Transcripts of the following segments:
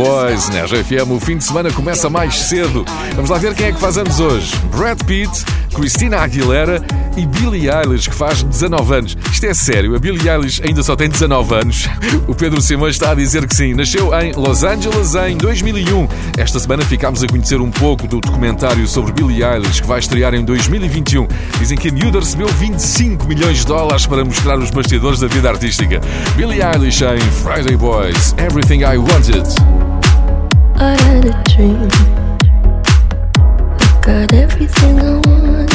Boys, na RFM, o fim de semana começa mais cedo. Vamos lá ver quem é que faz anos hoje. Brad Pitt, Christina Aguilera e Billie Eilish, que faz 19 anos. Isto é sério, a Billie Eilish ainda só tem 19 anos. O Pedro Simões está a dizer que sim. Nasceu em Los Angeles em 2001. Esta semana ficámos a conhecer um pouco do documentário sobre Billie Eilish, que vai estrear em 2021. Dizem que a miúda recebeu 25 milhões de dólares para mostrar os bastidores da vida artística. Billie Eilish em Friday Boys, Everything I Wanted. Dream. I got everything I want.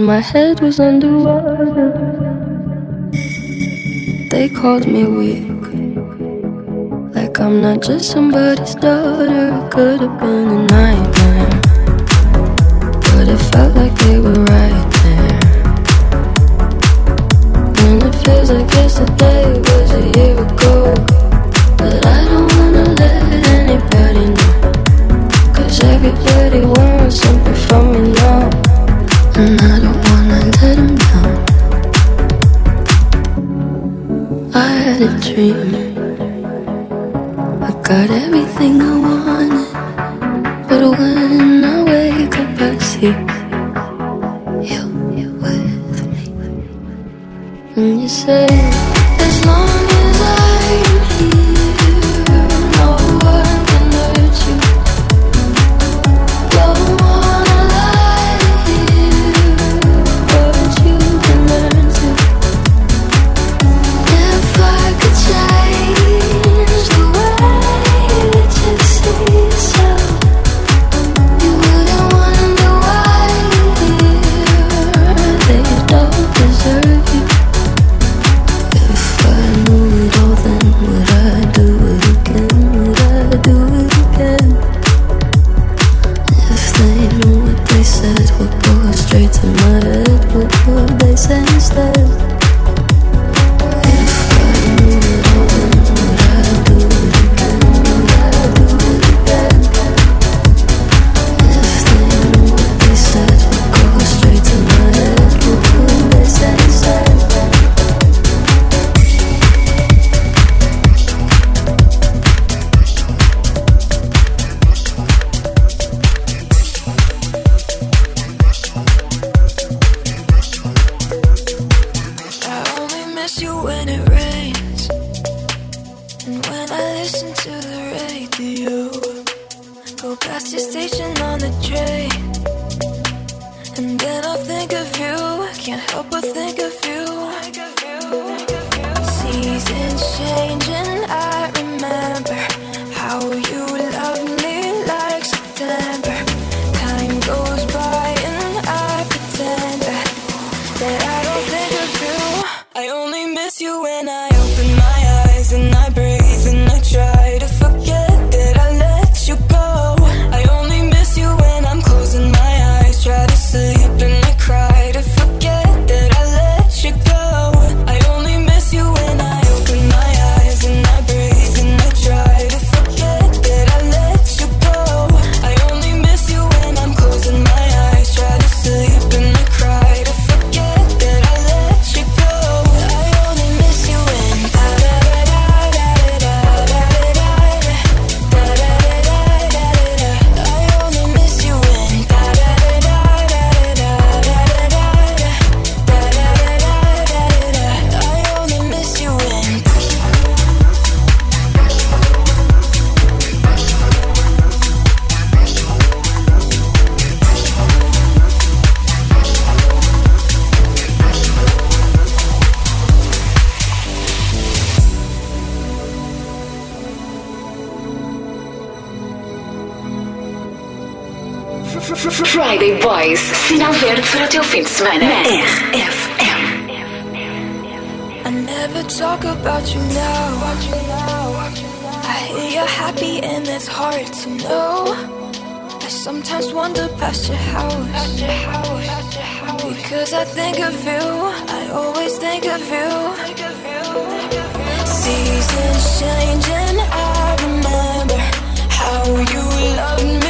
But my head was underwater. They called me weak, like I'm not just somebody's daughter. Could have been a nightmare, but it felt like they were right there. And it feels like yesterday was a year ago, but I don't wanna let anybody know. Cause everybody wants something from me now. And I don't wanna I had a dream. I got everything I wanted. But when I wake up, I see you with me. And you say, Confira o teu fim de semana. RFM. I never talk about you now. I hear you're happy and it's hard to know. I sometimes wander past your house. Because I think of you, I always think of you. Seasons changing, I remember how you loved me.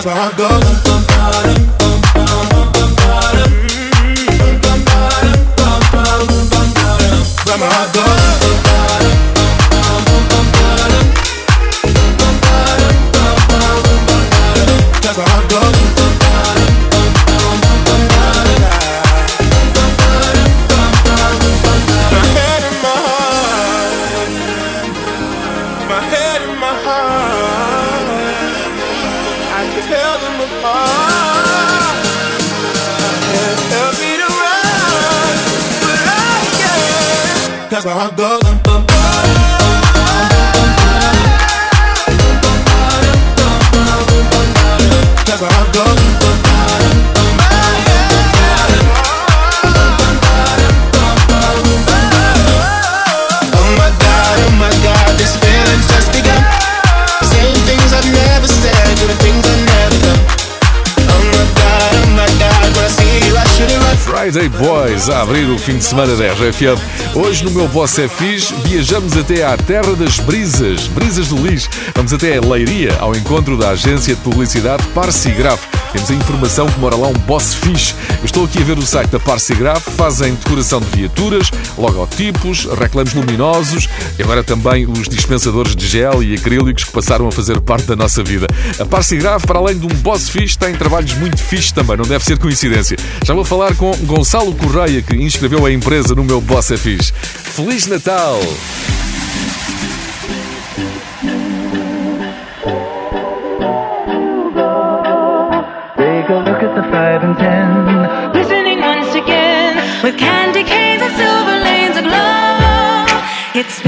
that's where I'm going. That's how I go. Boys a abrir o fim de semana da RFM. Hoje no meu Boss é Fiz, viajamos até à terra das brisas, brisas do lixo. Vamos até a Leiria, ao encontro da agência de publicidade Parsigraf. Temos a informação que mora lá um boss fixe. Eu estou aqui a ver o site da Parsigraf, fazem decoração de viaturas, logotipos, reclames luminosos e agora também os dispensadores de gel e acrílicos que passaram a fazer parte da nossa vida. A Parsigraf, para além de um boss fixe, tem trabalhos muito fixe também, não deve ser coincidência. Já vou falar com Gonçalo Correia, que inscreveu a empresa no meu Boss é Fixe. Feliz Natal! It's been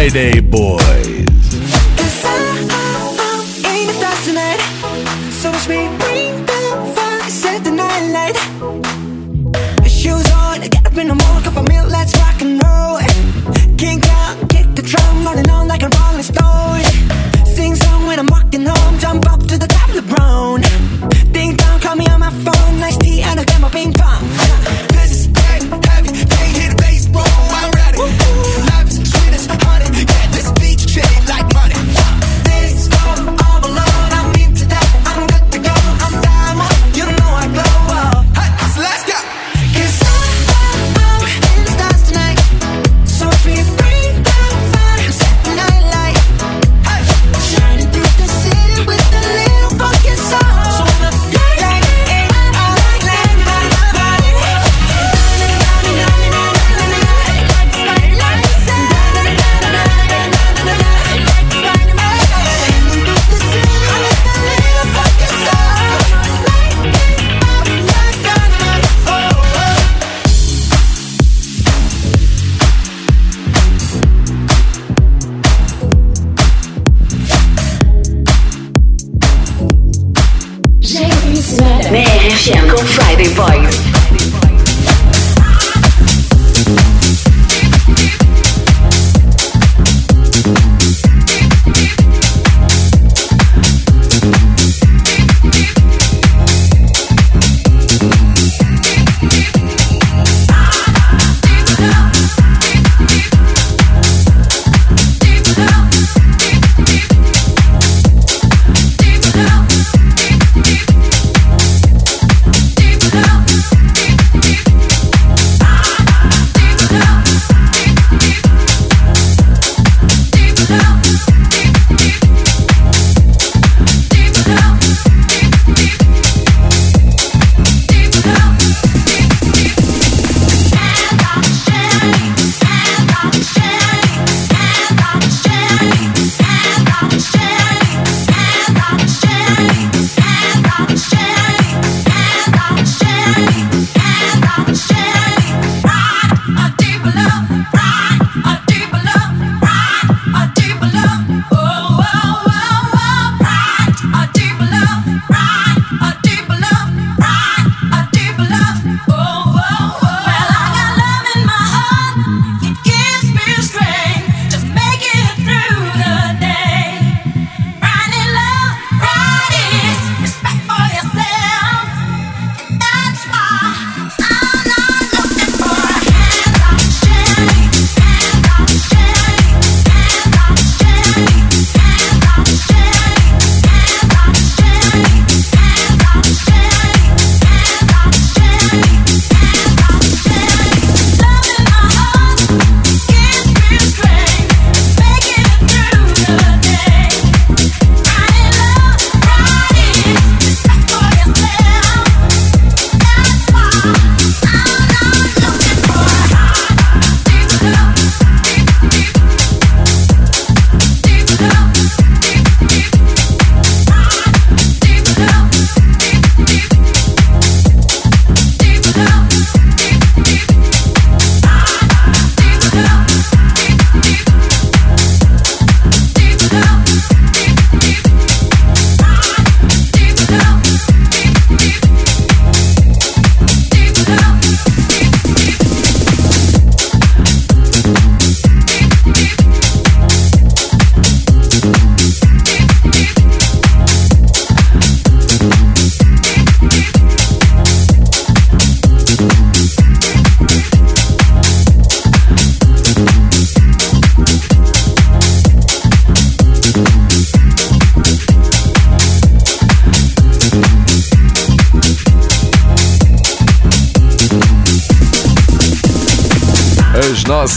Friday, boy.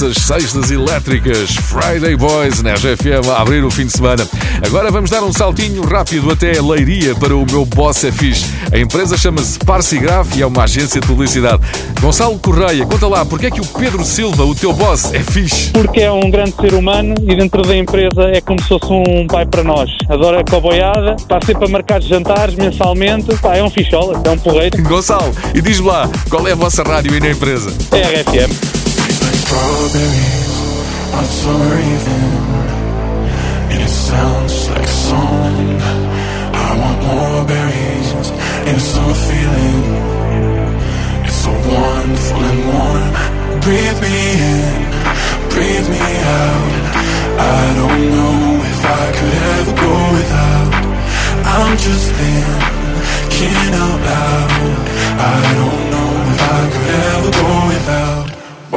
Nossas sextas elétricas. Friday Boys na RFM a abrir o fim de semana. Agora vamos dar um saltinho rápido até a Leiria para o meu boss é fixe. A empresa chama-se Parsigraf e é uma agência de publicidade. Gonçalo Correia, conta lá, porque é que o Pedro Silva, o teu boss, é fixe? Porque é um grande ser humano e dentro da empresa é como se fosse um pai para nós. Adora a coboiada, está sempre a marcar jantares mensalmente. Pá, é um fichola, é um porreiro. Gonçalo, e diz-me lá, qual é a vossa rádio aí na empresa? É RFM. Strawberries on summer evening, and it sounds like a song. I want more berries in a summer feeling. It's so wonderful and warm. Breathe me in, breathe me out. I don't know if I could ever go without. I'm just thinking out loud. I don't know if I could ever go without.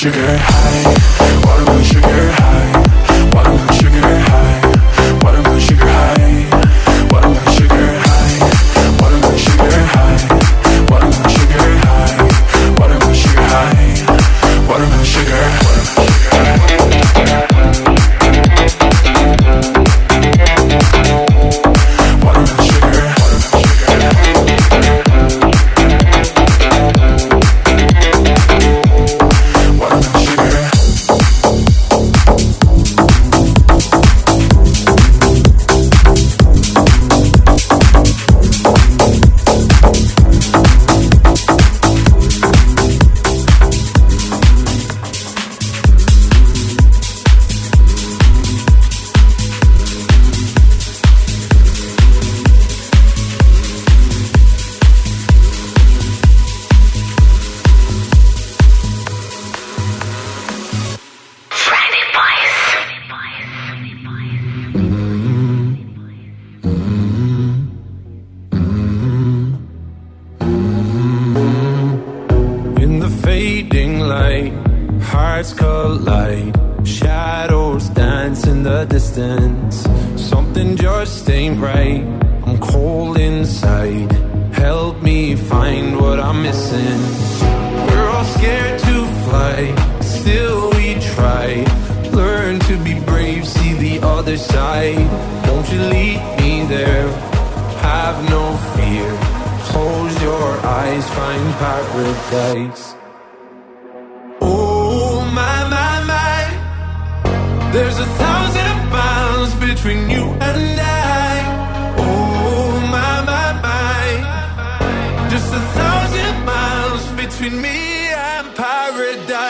sugar high. Watermelon missing. We're all scared to fly, still we try. Learn to be brave, see the other side. Won't you lead me there? Have no fear. Close your eyes, find paradise. Oh my my my, there's a thousand miles between you and I. between me and paradise.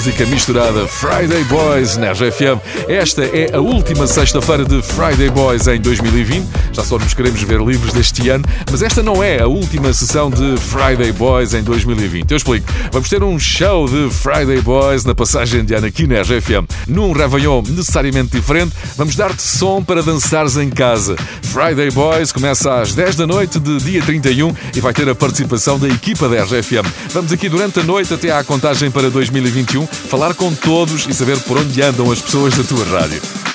Música misturada Friday Boys na RFM. Esta é a última sexta-feira de Friday Boys em 2020. Só nos queremos ver livres deste ano, mas esta não é a última sessão de Friday Boys em 2020. Eu explico. Vamos ter um show de Friday Boys na passagem de ano aqui na RFM. Num Réveillon necessariamente diferente, vamos dar-te som para dançares em casa. Friday Boys começa às 10 da noite de dia 31 e vai ter a participação da equipa da RFM. Vamos aqui durante a noite até à contagem para 2021 falar com todos e saber por onde andam as pessoas da tua rádio.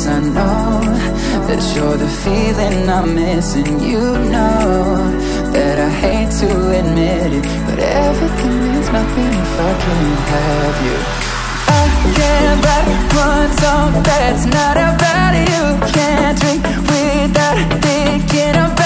Distance I know That you're the feeling I'm missing. You know That I hate to admit it But everything means nothing if I can't have you. I can't write one song that's not about you. Can't drink without thinking about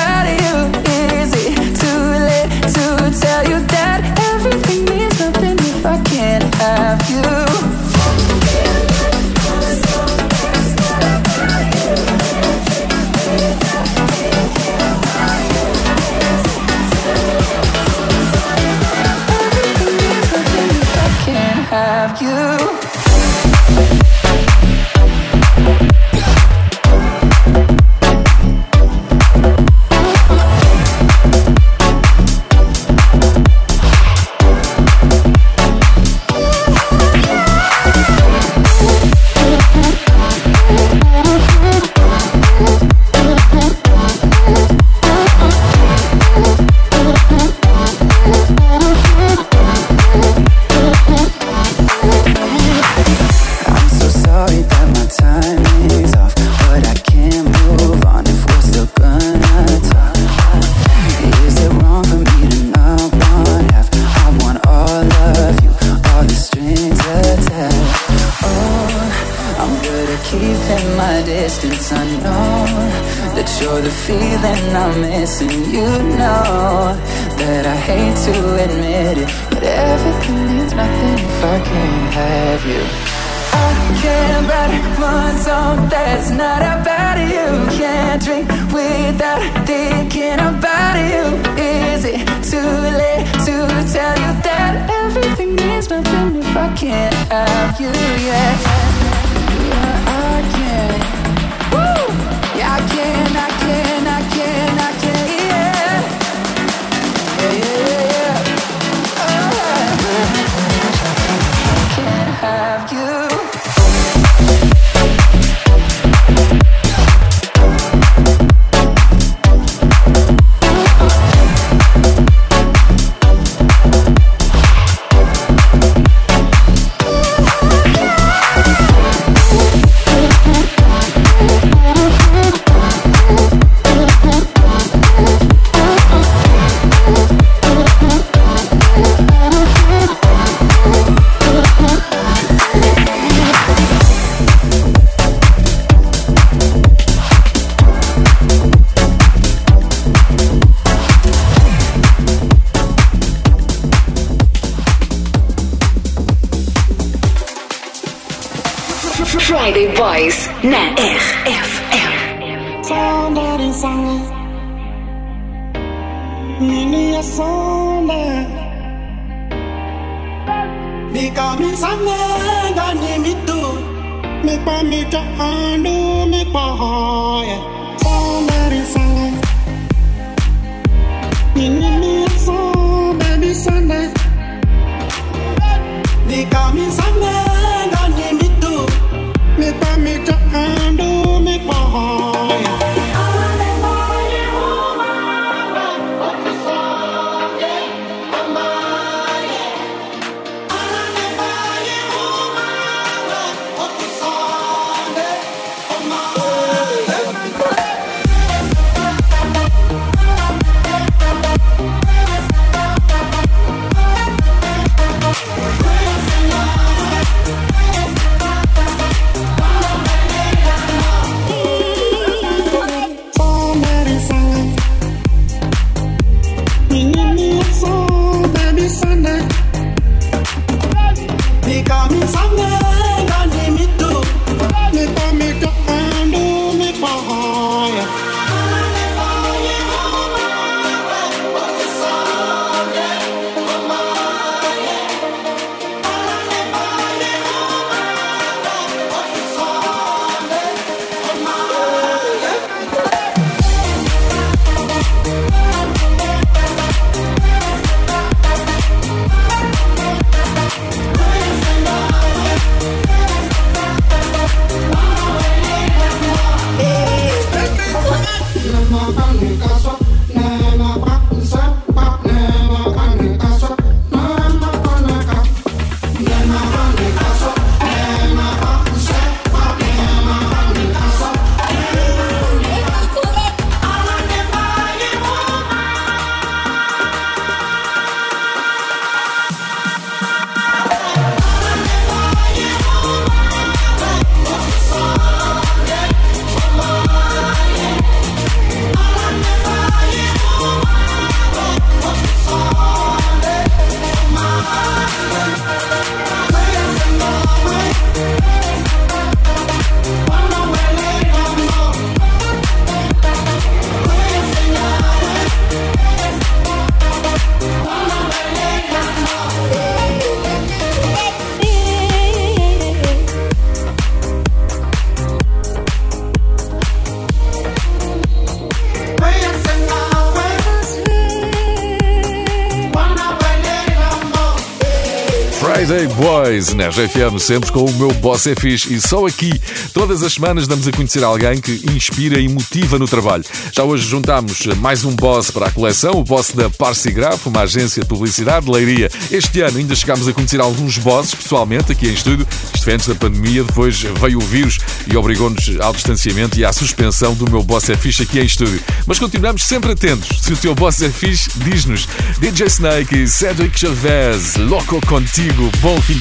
Boys na RFM, sempre com o meu boss é fixe e só aqui, todas as semanas damos a conhecer alguém que inspira e motiva no trabalho. Já hoje juntamos mais um boss para a coleção, o boss da Parsigraf, uma agência de publicidade de Leiria. Este ano ainda chegámos a conhecer alguns bosses pessoalmente aqui em estúdio. Isto antes da pandemia, depois veio o vírus e obrigou-nos ao distanciamento e à suspensão do meu boss é fixe aqui em estúdio. Mas continuamos sempre atentos. Se o teu boss é fixe, diz-nos. DJ Snake e Cedric Chavez, louco contigo. Bom fim.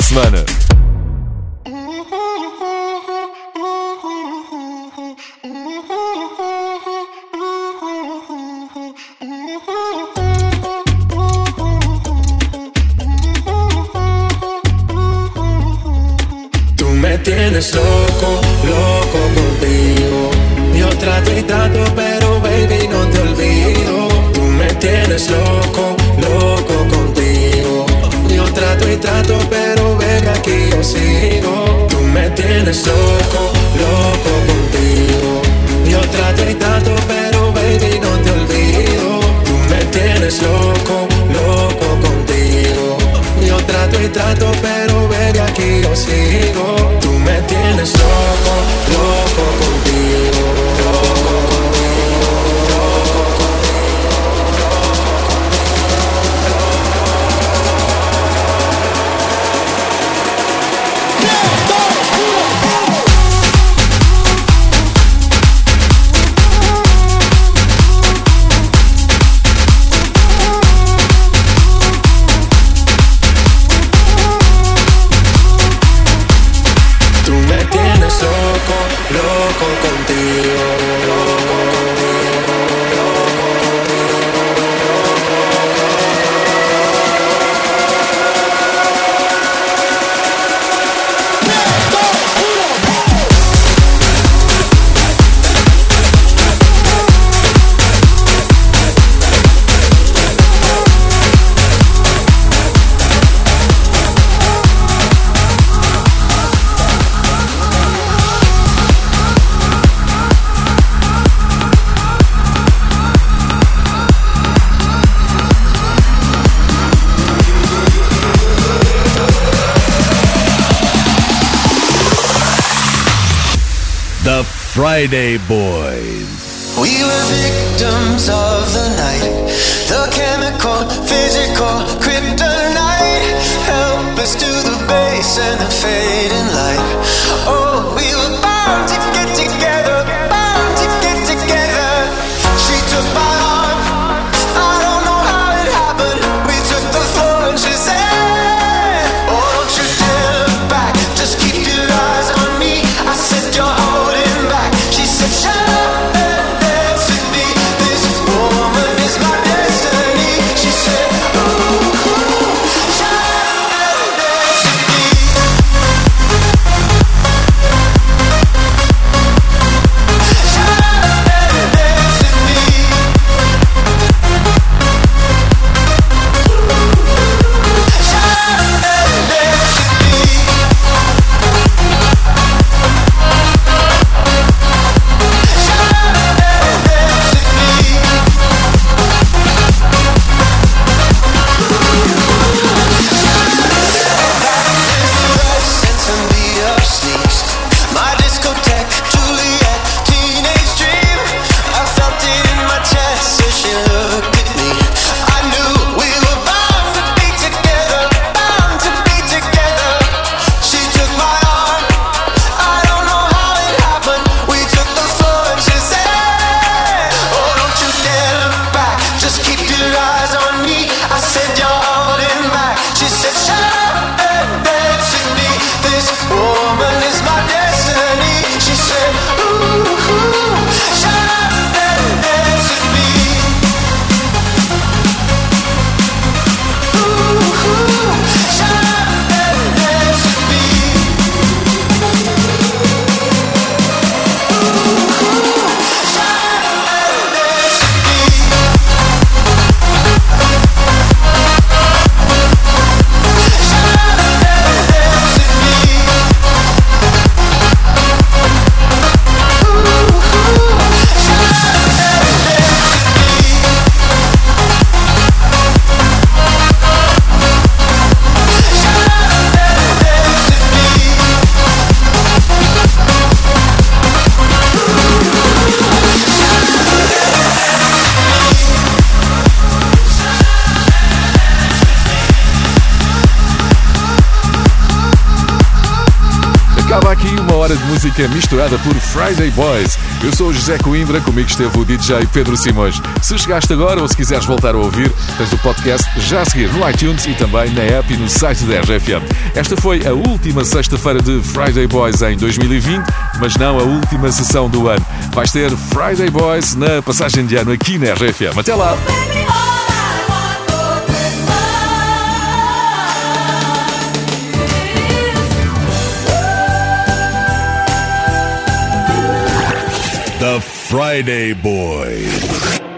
Tú me tienes loco, loco contigo. Yo trato y trato, pero baby no te olvido. Tú me tienes loco, loco contigo. Trato y trato, pero ven aquí yo sigo. Tú me tienes loco, loco contigo. Yo trato y trato, pero baby no te olvido. Tú me tienes loco, loco contigo. Yo trato y trato, pero baby aquí yo sigo. Tú me tienes loco Friday Boy. música misturada por Friday Boys. Eu sou o José Coimbra, comigo esteve o DJ Pedro Simões. Se chegaste agora ou se quiseres voltar a ouvir, tens o podcast já a seguir no iTunes e também na app e no site da RGFM. Esta foi a última sexta-feira de Friday Boys em 2020, mas não a última sessão do ano. Vais ter Friday Boys na passagem de ano aqui na RGFM. Até lá! Friday Boys.